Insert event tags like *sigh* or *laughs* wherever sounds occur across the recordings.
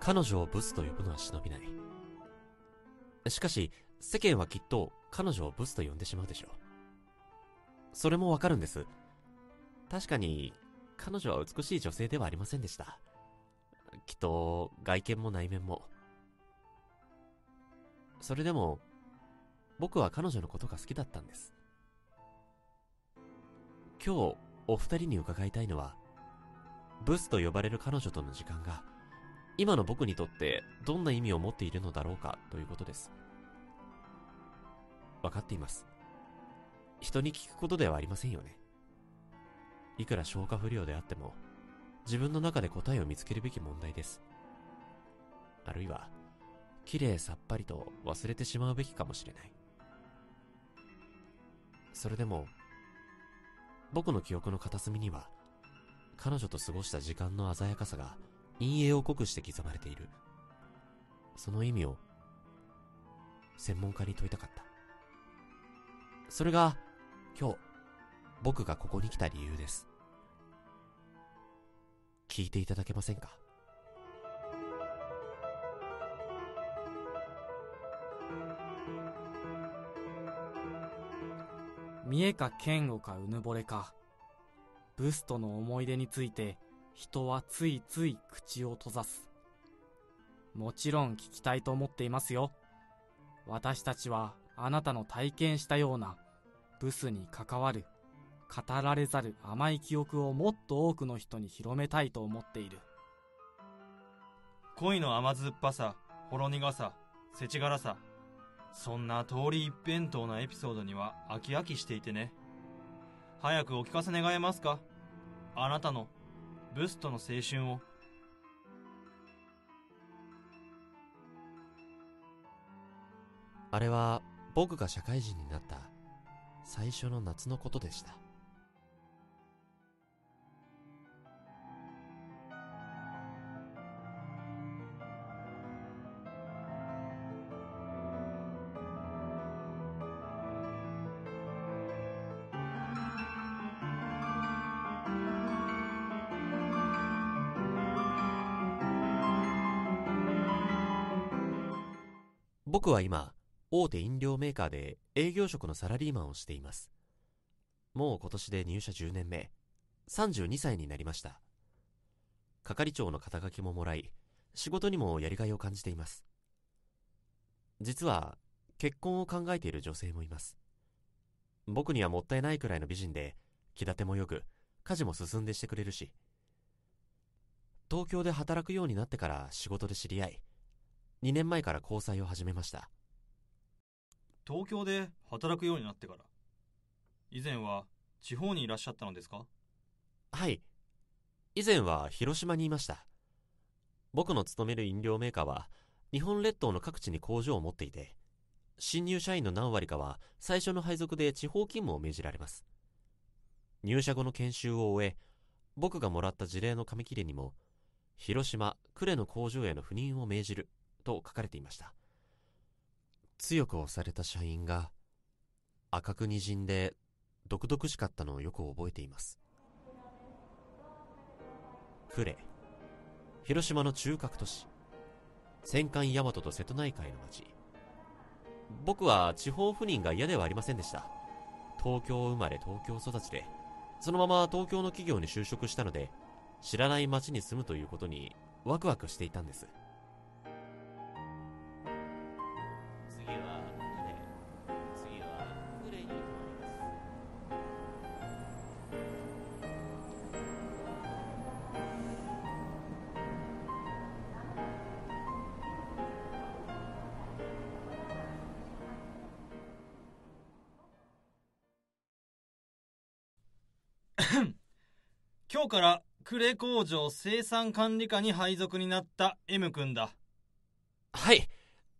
彼女をブスと呼ぶのは忍びない。しかし、世間はきっと彼女をブスと呼んでしまうでしょう。それもわかるんです。確かに、彼女は美しい女性ではありませんでした。きっと、外見も内面も。それでも、僕は彼女のことが好きだったんです。今日、お二人に伺いたいのは、ブスと呼ばれる彼女との時間が、今の僕にとってどんな意味を持っているのだろうかということです。わかっています。人に聞くことではありませんよね。いくら消化不良であっても、自分の中で答えを見つけるべき問題です。あるいは、綺麗さっぱりと忘れてしまうべきかもしれない。それでも、僕の記憶の片隅には、彼女と過ごした時間の鮮やかさが陰影を濃くして刻まれている。その意味を、専門家に問いたかった。それが、今日、僕がここに来た理由です。聞いていただけませんか？見栄か剣をかうぬぼれかブスとの思い出について人はついつい口を閉ざす。もちろん聞きたいと思っていますよ。私たちはあなたの体験したようなブスに関わる語られざる甘い記憶をもっと多くの人に広めたいと思っている。恋の甘酸っぱさほろ苦さ世知辛さそんな通り一辺倒なエピソードには飽き飽きしていてね。早くお聞かせ願えますか？あなたのブストの青春を。あれは僕が社会人になった最初の夏のことでした。僕は今、大手飲料メーカーで営業職のサラリーマンをしています。もう今年で入社10年目、32歳になりました。係長の肩書きももらい、仕事にもやりがいを感じています。実は、結婚を考えている女性もいます。僕にはもったいないくらいの美人で、気立てもよく、家事も進んでしてくれるし。東京で働くようになってから仕事で知り合い、2年前から交際を始めました。東京で働くようになってから。以前は地方にいらっしゃったのですか？はい。以前は広島にいました。僕の勤める飲料メーカーは日本列島の各地に工場を持っていて新入社員の何割かは最初の配属で地方勤務を命じられます。入社後の研修を終え僕がもらった事例の紙切れにも広島呉の工場への赴任を命じると書かれていました。強く押された社員が赤くにじんで毒々しかったのをよく覚えています。呉広島の中核都市戦艦大和と瀬戸内海の町。僕は地方赴任が嫌ではありませんでした。東京生まれ東京育ちでそのまま東京の企業に就職したので知らない町に住むということにワクワクしていたんです。*laughs* 今日から呉工場生産管理課に配属になった M 君だ。はい。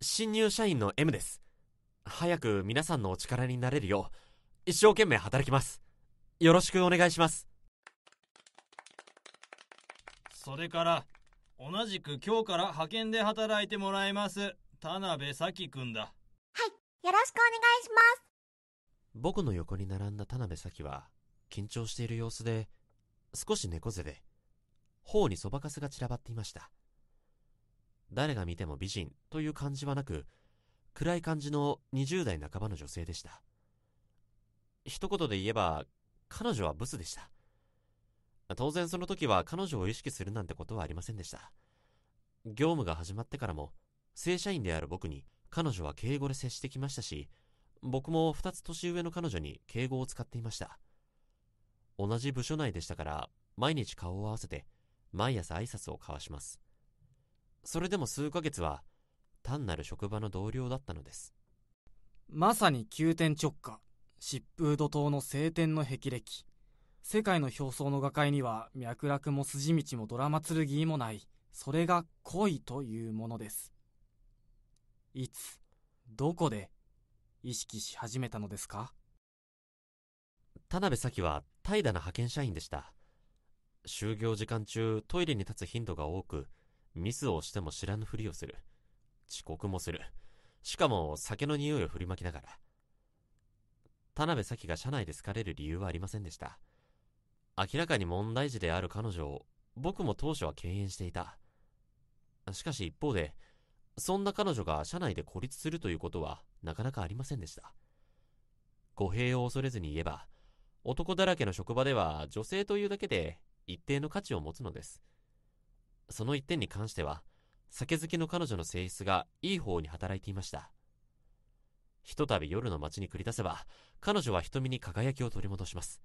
新入社員の M です。早く皆さんのお力になれるよう一生懸命働きます。よろしくお願いします。それから同じく今日から派遣で働いてもらいます田辺咲君だ。はい。よろしくお願いします。僕の横に並んだ田辺咲は緊張している様子で少し猫背で、頬にそばかすが散らばっていました。誰が見ても美人という感じはなく、暗い感じの20代半ばの女性でした。一言で言えば、彼女はブスでした。当然その時は彼女を意識するなんてことはありませんでした。業務が始まってからも、正社員である僕に彼女は敬語で接してきましたし、僕も2つ年上の彼女に敬語を使っていました。同じ部署内でしたから、毎日顔を合わせて、毎朝挨拶を交わします。それでも数ヶ月は、単なる職場の同僚だったのです。まさに急転直下、疾風怒涛の晴天の霹靂。世界の表層の画界には脈絡も筋道もドラマ剣もない。それが恋というものです。いつ、どこで意識し始めたのですか？田辺咲は怠惰な派遣社員でした。就業時間中トイレに立つ頻度が多く、ミスをしても知らぬふりをする。遅刻もする。しかも酒の匂いを振りまきながら。田辺咲が社内で好かれる理由はありませんでした。明らかに問題児である彼女を僕も当初は敬遠していた。しかし一方で、そんな彼女が社内で孤立するということはなかなかありませんでした。語弊を恐れずに言えば、男だらけの職場では女性というだけで一定の価値を持つのです。その一点に関しては、酒好きの彼女の性質がいい方に働いていました。ひとたび夜の街に繰り出せば、彼女は瞳に輝きを取り戻します。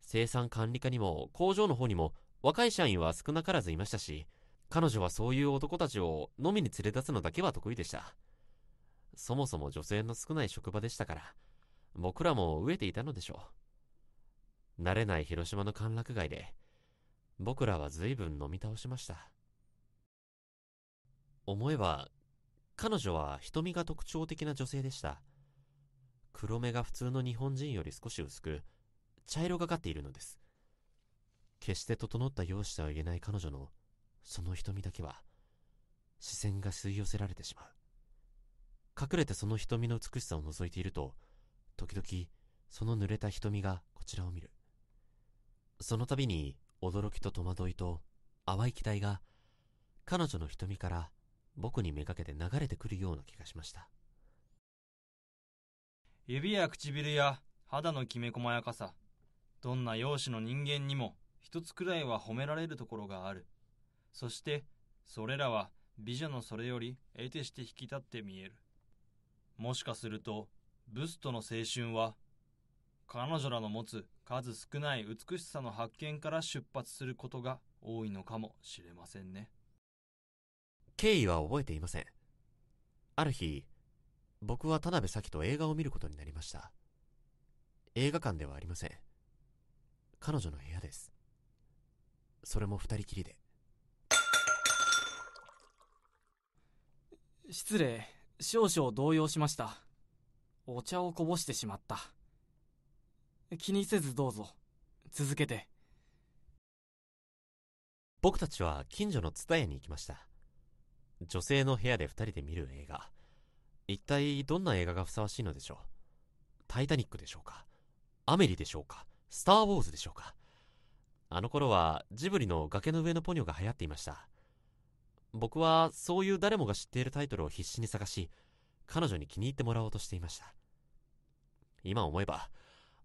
生産管理課にも工場の方にも若い社員は少なからずいましたし、彼女はそういう男たちを飲みに連れ出すのだけは得意でした。そもそも女性の少ない職場でしたから、僕らも飢えていたのでしょう。慣れない広島の歓楽街で、僕らは随分飲み倒しました。思えば、彼女は瞳が特徴的な女性でした。黒目が普通の日本人より少し薄く、茶色がかっているのです。決して整った容姿とは言えない彼女の、その瞳だけは、視線が吸い寄せられてしまう。隠れてその瞳の美しさを覗いていると、時々、その濡れた瞳がこちらを見る。その度に、驚きと戸惑いと淡い期待が、彼女の瞳から僕にめがけて流れてくるような気がしました。指や唇や肌のきめ細やかさ、どんな容姿の人間にも一つくらいは褒められるところがある。そして、それらは美女のそれより得てして引き立って見える。もしかすると、ブストの青春は、彼女らの持つ数少ない美しさの発見から出発することが多いのかもしれませんね。経緯は覚えていません。ある日、僕は田辺咲と映画を見ることになりました。映画館ではありません。彼女の部屋です。それも二人きりで。失礼、少々動揺しました。お茶をこぼしてしまった。気にせずどうぞ。続けて。僕たちは近所の蔦屋に行きました。女性の部屋で二人で見る映画。一体どんな映画がふさわしいのでしょう？タイタニックでしょうか？アメリでしょうか？スター・ウォーズでしょうか？あの頃はジブリの崖の上のポニョが流行っていました。僕はそういう誰もが知っているタイトルを必死に探し、彼女に気に入ってもらおうとしていました。今思えば、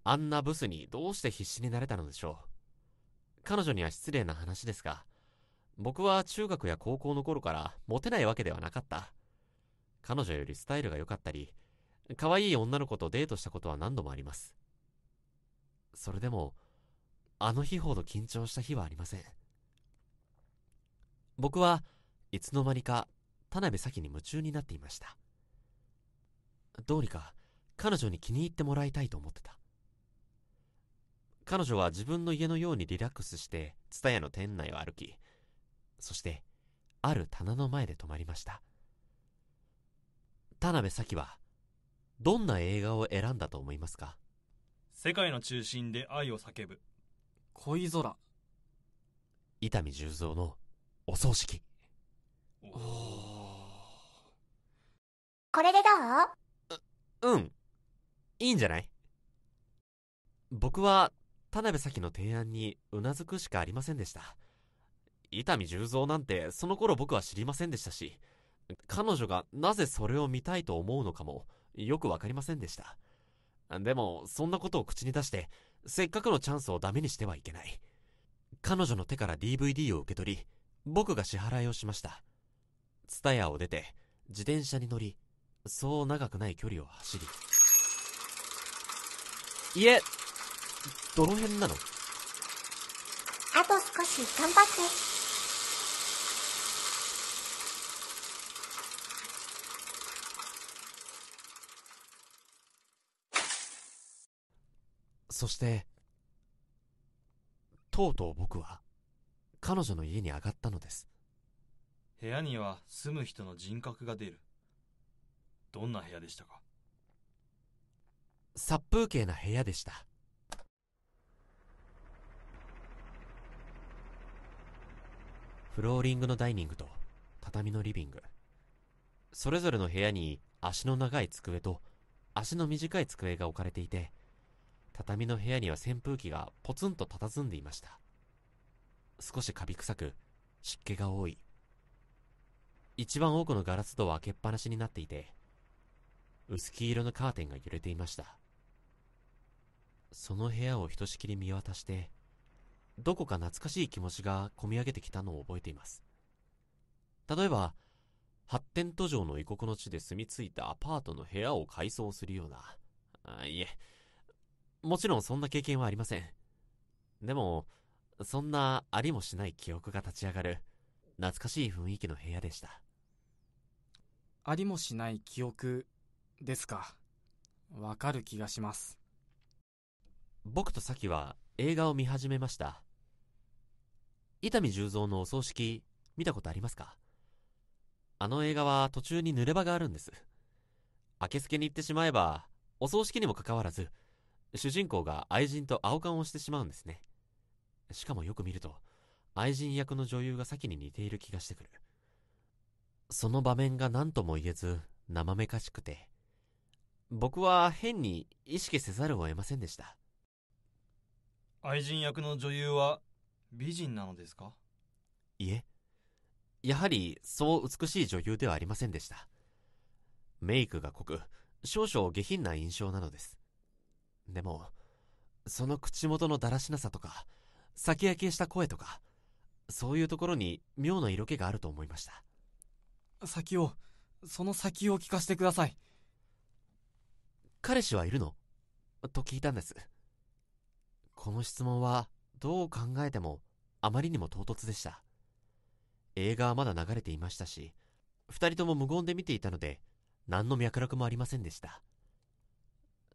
あんなブスにどうして必死になれたのでしょう。彼女には失礼な話ですが、僕は中学や高校の頃からモテないわけではなかった。彼女よりスタイルが良かったり、可愛い女の子とデートしたことは何度もあります。それでも、あの日ほど緊張した日はありません。僕はいつの間にか田辺咲に夢中になっていました。どうにか彼女に気に入ってもらいたいと思ってた。彼女は自分の家のようにリラックスして、ツタヤの店内を歩き、そして、ある棚の前で止まりました。田辺咲は、どんな映画を選んだと思いますか？世界の中心で愛を叫ぶ。恋空。伊丹十三のお葬式。おこれでどう？う、うん。いいんじゃない？僕は田辺咲の提案にうなずくしかありませんでした。伊丹十三なんてその頃僕は知りませんでしたし、彼女がなぜそれを見たいと思うのかもよくわかりませんでした。でも、そんなことを口に出して、せっかくのチャンスをダメにしてはいけない。彼女の手から DVD を受け取り、僕が支払いをしました。ツタヤを出て、自転車に乗り、そう長くない距離を走り。いえ、どの辺なの？あと少し頑張って。そして、とうとう僕は、彼女の家に上がったのです。部屋には住む人の人格が出る。どんな部屋でしたか？殺風景な部屋でした。フローリングのダイニングと畳のリビング。それぞれの部屋に足の長い机と足の短い机が置かれていて、畳の部屋には扇風機がポツンと佇んでいました。少しカビ臭く、湿気が多い。一番多くのガラス戸は開けっぱなしになっていて、薄黄色のカーテンが揺れていました。その部屋をひとしきり見渡して、どこか懐かしい気持ちがこみ上げてきたのを覚えています。例えば、発展途上の異国の地で住み着いたアパートの部屋を改装するような、あいえ、もちろんそんな経験はありません。でも、そんなありもしない記憶が立ち上がる、懐かしい雰囲気の部屋でした。ありもしない記憶ですか？わかる気がします。僕とサキは映画を見始めました。伊丹十三のお葬式、見たことありますか？あの映画は途中に濡れ場があるんです。明けすけに行ってしまえば、お葬式にもかかわらず、主人公が愛人と青缶をしてしまうんですね。しかもよく見ると、愛人役の女優が先に似ている気がしてくる。その場面が何とも言えず、生めかしくて、僕は変に意識せざるを得ませんでした。愛人役の女優は美人なのですか？いえ、やはりそう美しい女優ではありませんでした。メイクが濃く、少々下品な印象なのです。でも、その口元のだらしなさとか、先焼けした声とか、そういうところに妙な色気があると思いました。先を、その先を聞かせてください。彼氏はいるの？と聞いたんです。この質問は、どう考えても、あまりにも唐突でした。映画はまだ流れていましたし、二人とも無言で見ていたので、何の脈絡もありませんでした。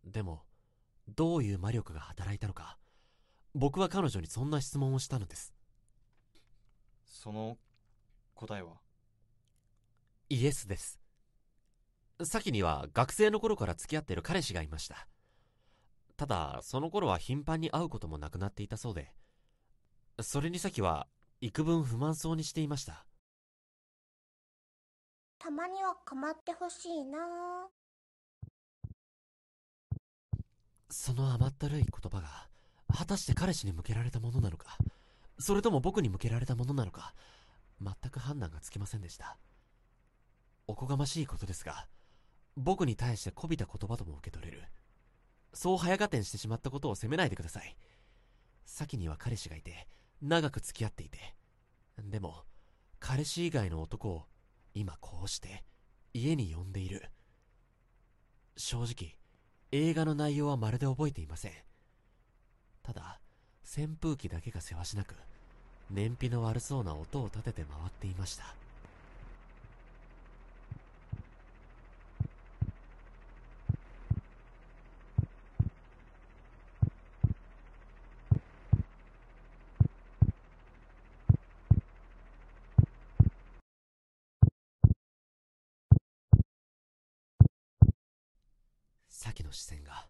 でも、どういう魔力が働いたのか、僕は彼女にそんな質問をしたのです。その答えは？イエスです。先には学生の頃から付き合ってる彼氏がいました。ただ、その頃は頻繁に会うこともなくなっていたそうで、それに先は幾分不満そうにしていました。たまには構ってほしいなその甘ったるい言葉が、果たして彼氏に向けられたものなのか、それとも僕に向けられたものなのか、全く判断がつきませんでした。おこがましいことですが、僕に対してこびた言葉とも受け取れる。そう早合点してしまったことを責めないでください。先には彼氏がいて、長く付き合っていて。でも、彼氏以外の男を、今こうして、家に呼んでいる。正直、映画の内容はまるで覚えていません。ただ、扇風機だけがせわしなく、燃費の悪そうな音を立てて回っていました。先の視線が、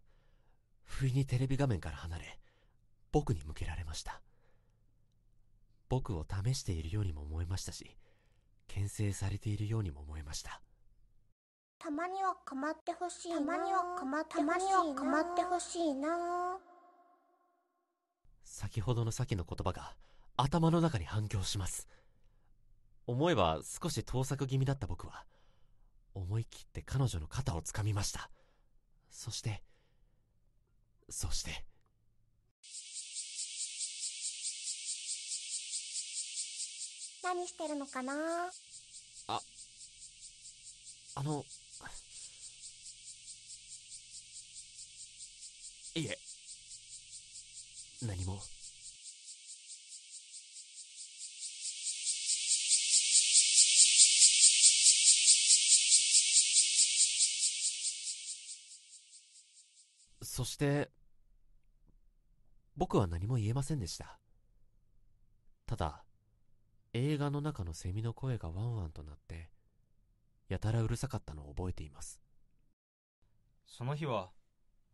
不意にテレビ画面から離れ、僕に向けられました。僕を試しているようにも思えましたし、牽制されているようにも思えました。たまには構ってほしいな。たまには構ってほしいな。たまには構ってほしいな。先ほどの先の言葉が、頭の中に反響します。思えば少し盗作気味だった僕は、思い切って彼女の肩をつかみました。そして、そして、何してるのかな？あの、いえ、何も。そして、僕は何も言えませんでした。ただ、映画の中のセミの声がワンワンとなって、やたらうるさかったのを覚えています。その日は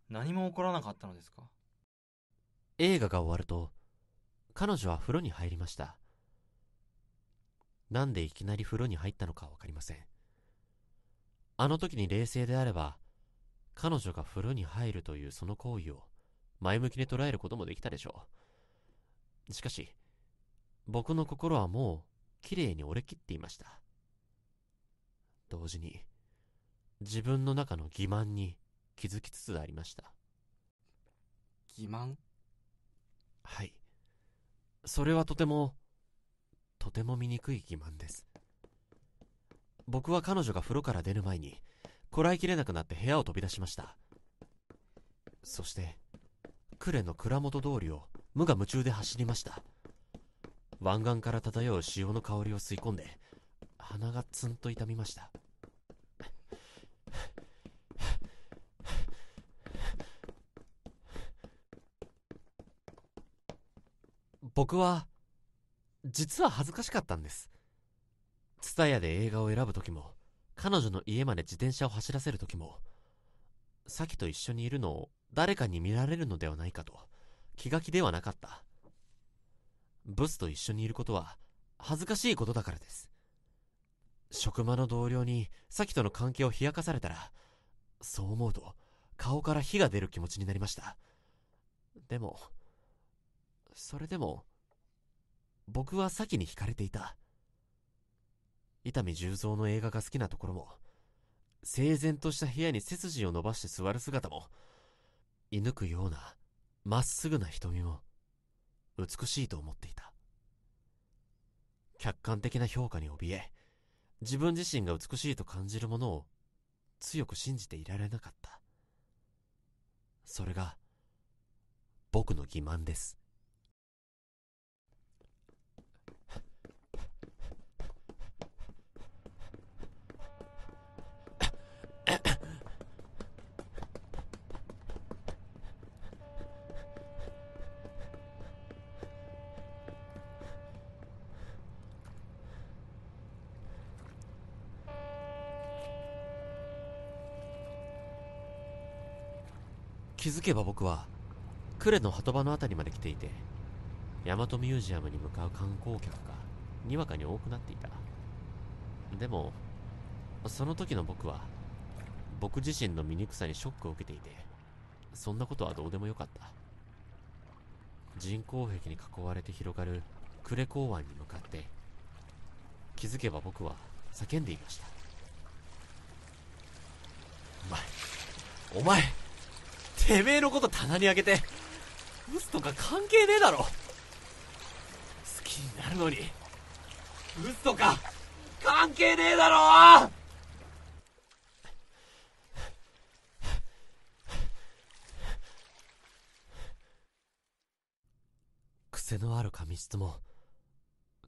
何も起こらなかったのですか？映画が終わると、彼女は風呂に入りました。なんでいきなり風呂に入ったのかわかりません。あの時に冷静であれば、彼女が風呂に入るというその行為を前向きに捉えることもできたでしょう。しかし、僕の心はもう綺麗に折れきっていました。同時に、自分の中の欺瞞に気づきつつありました。欺瞞？はい。それはとても、とても醜い欺瞞です。僕は彼女が風呂から出る前に、こらえきれなくなって部屋を飛び出しました。そして、呉の蔵元通りを無我夢中で走りました。湾岸から漂う潮の香りを吸い込んで、鼻がツンと痛みました。僕は、実は恥ずかしかったんです。ツタヤで映画を選ぶときも、彼女の家まで自転車を走らせるときも、サキと一緒にいるのを誰かに見られるのではないかと、気が気ではなかった。ブスと一緒にいることは、恥ずかしいことだからです。職場の同僚に、サキとの関係を冷やかされたら、そう思うと、顔から火が出る気持ちになりました。でも、それでも、僕は先に惹かれていた。伊丹十三の映画が好きなところも、整然とした部屋に背筋を伸ばして座る姿も、射抜くような、まっすぐな瞳も、美しいと思っていた。客観的な評価に怯え、自分自身が美しいと感じるものを、強く信じていられなかった。それが、僕の欺瞞です。気づけば僕は呉の鳩場の辺りまで来ていて大和ミュージアムに向かう観光客がにわかに多くなっていた。でもその時の僕は僕自身の醜さにショックを受けていてそんなことはどうでもよかった。人工壁に囲われて広がる呉港湾に向かって気づけば僕は叫んでいました。お前お前てめえのこと棚にあげて、ブスとか関係ねえだろ。好きになるのに、ブスとか関係ねえだろ癖のある髪質も、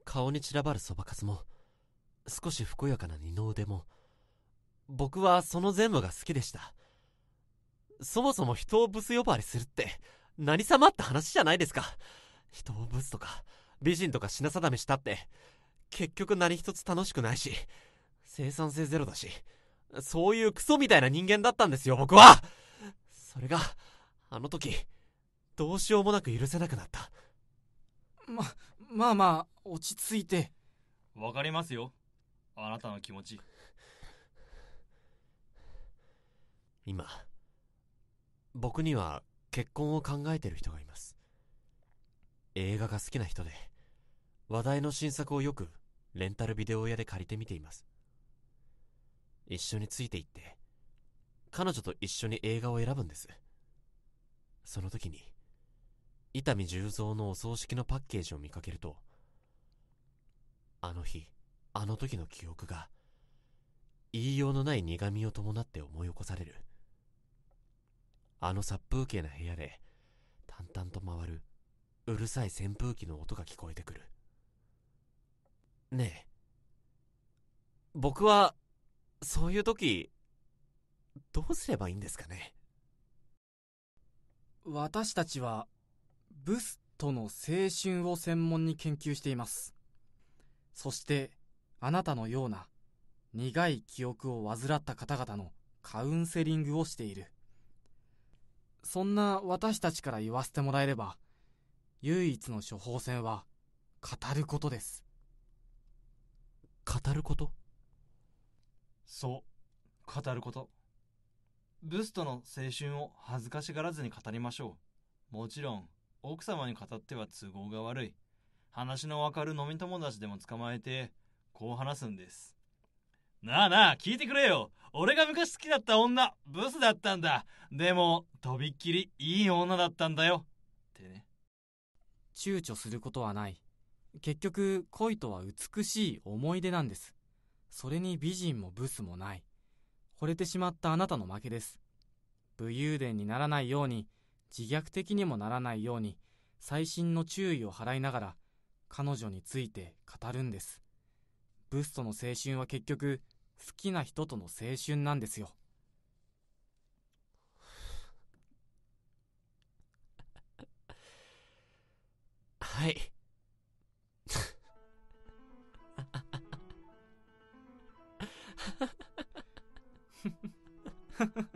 顔に散らばるそばかすも、少しふくよかな二の腕も、僕はその全部が好きでした。そもそも人をブス呼ばわりするって、何様って話じゃないですか。人をブスとか、美人とか品定めしたって、結局何一つ楽しくないし、生産性ゼロだし、そういうクソみたいな人間だったんですよ、僕はそれが、あの時、どうしようもなく許せなくなった。ま、まあまあ、落ち着いて。わかりますよあなたの気持ち今、僕には結婚を考えてる人がいます。映画が好きな人で、話題の新作をよくレンタルビデオ屋で借りて見ています。一緒について行って彼女と一緒に映画を選ぶんです。その時に伊丹十三のお葬式のパッケージを見かけるとあの日あの時の記憶が言いようのない苦みを伴って思い起こされる。あの殺風景な部屋で淡々と回るうるさい扇風機の音が聞こえてくる。ねえ。僕はそういう時どうすればいいんですかね？私たちはブストの青春を専門に研究しています。そしてあなたのような苦い記憶を患った方々のカウンセリングをしている。そんな私たちから言わせてもらえれば唯一の処方箋は語ることです。語ること？そう。語ること。ブストの青春を恥ずかしがらずに語りましょう。もちろん奥様に語っては都合が悪い。話のわかる飲み友達でも捕まえてこう話すんですなあなあ聞いてくれよ。俺が昔好きだった女ブスだったんだ。でもとびっきりいい女だったんだよ。ってね。躊躇することはない。結局恋とは美しい思い出なんです。それに美人もブスもない。惚れてしまったあなたの負けです。武勇伝にならないように自虐的にもならないように細心の注意を払いながら彼女について語るんです。ブスとの青春は結局好きな人との青春なんですよ。はい。見 *laughs*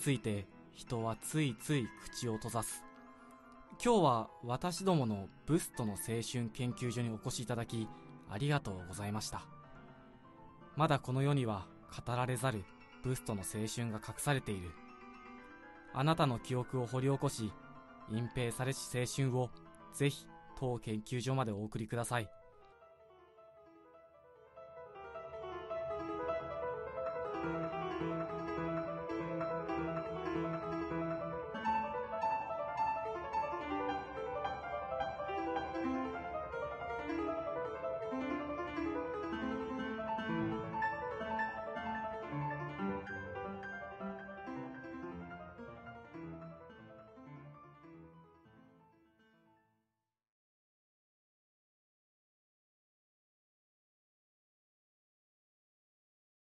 ついて人はついつい口を閉ざす。今日は私どものブストの青春研究所にお越しいただきありがとうございました。まだこの世には語られざるブストの青春が隠されている。あなたの記憶を掘り起こし隠蔽されし青春をぜひ当研究所までお送りください。